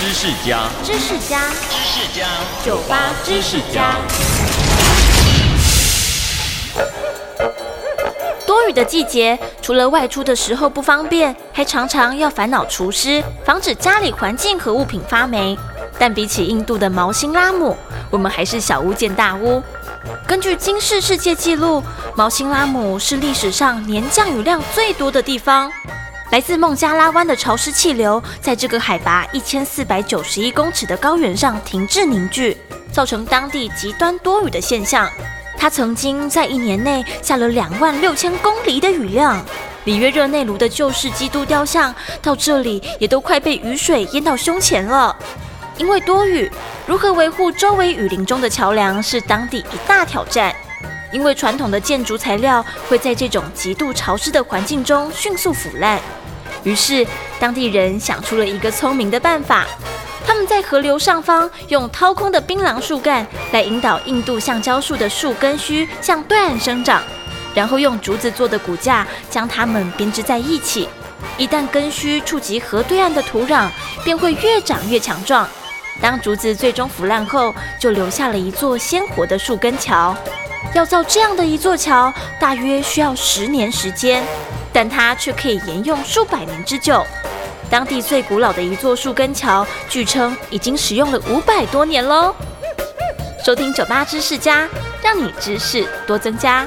知识家，知识家，知识家，酒吧知识家。多雨的季节，除了外出的时候不方便，还常常要烦恼除湿，防止家里环境和物品发霉。但比起印度的毛辛拉姆，我们还是小巫见大巫。根据金氏世界纪录，毛辛拉姆是历史上年降雨量最多的地方。来自孟加拉湾的潮湿气流，在这个海拔一千四百九十一公尺的高原上停滞凝聚，造成当地极端多雨的现象。它曾经在一年内下了两万六千公里的雨量。里约热内卢的旧式基督雕像，到这里也都快被雨水淹到胸前了。因为多雨，如何维护周围雨林中的桥梁是当地一大挑战。因为传统的建筑材料会在这种极度潮湿的环境中迅速腐烂，于是当地人想出了一个聪明的办法。他们在河流上方用掏空的槟榔树干来引导印度橡胶树的树根须向对岸生长，然后用竹子做的骨架将它们编织在一起。一旦根须触及河对岸的土壤，便会越长越强壮。当竹子最终腐烂后，就留下了一座鲜活的树根桥。要造这样的一座桥，大约需要十年时间，但它却可以沿用数百年之久。当地最古老的一座树根桥，据称已经使用了五百多年喽。收听酒吧知识家，让你知识多增加。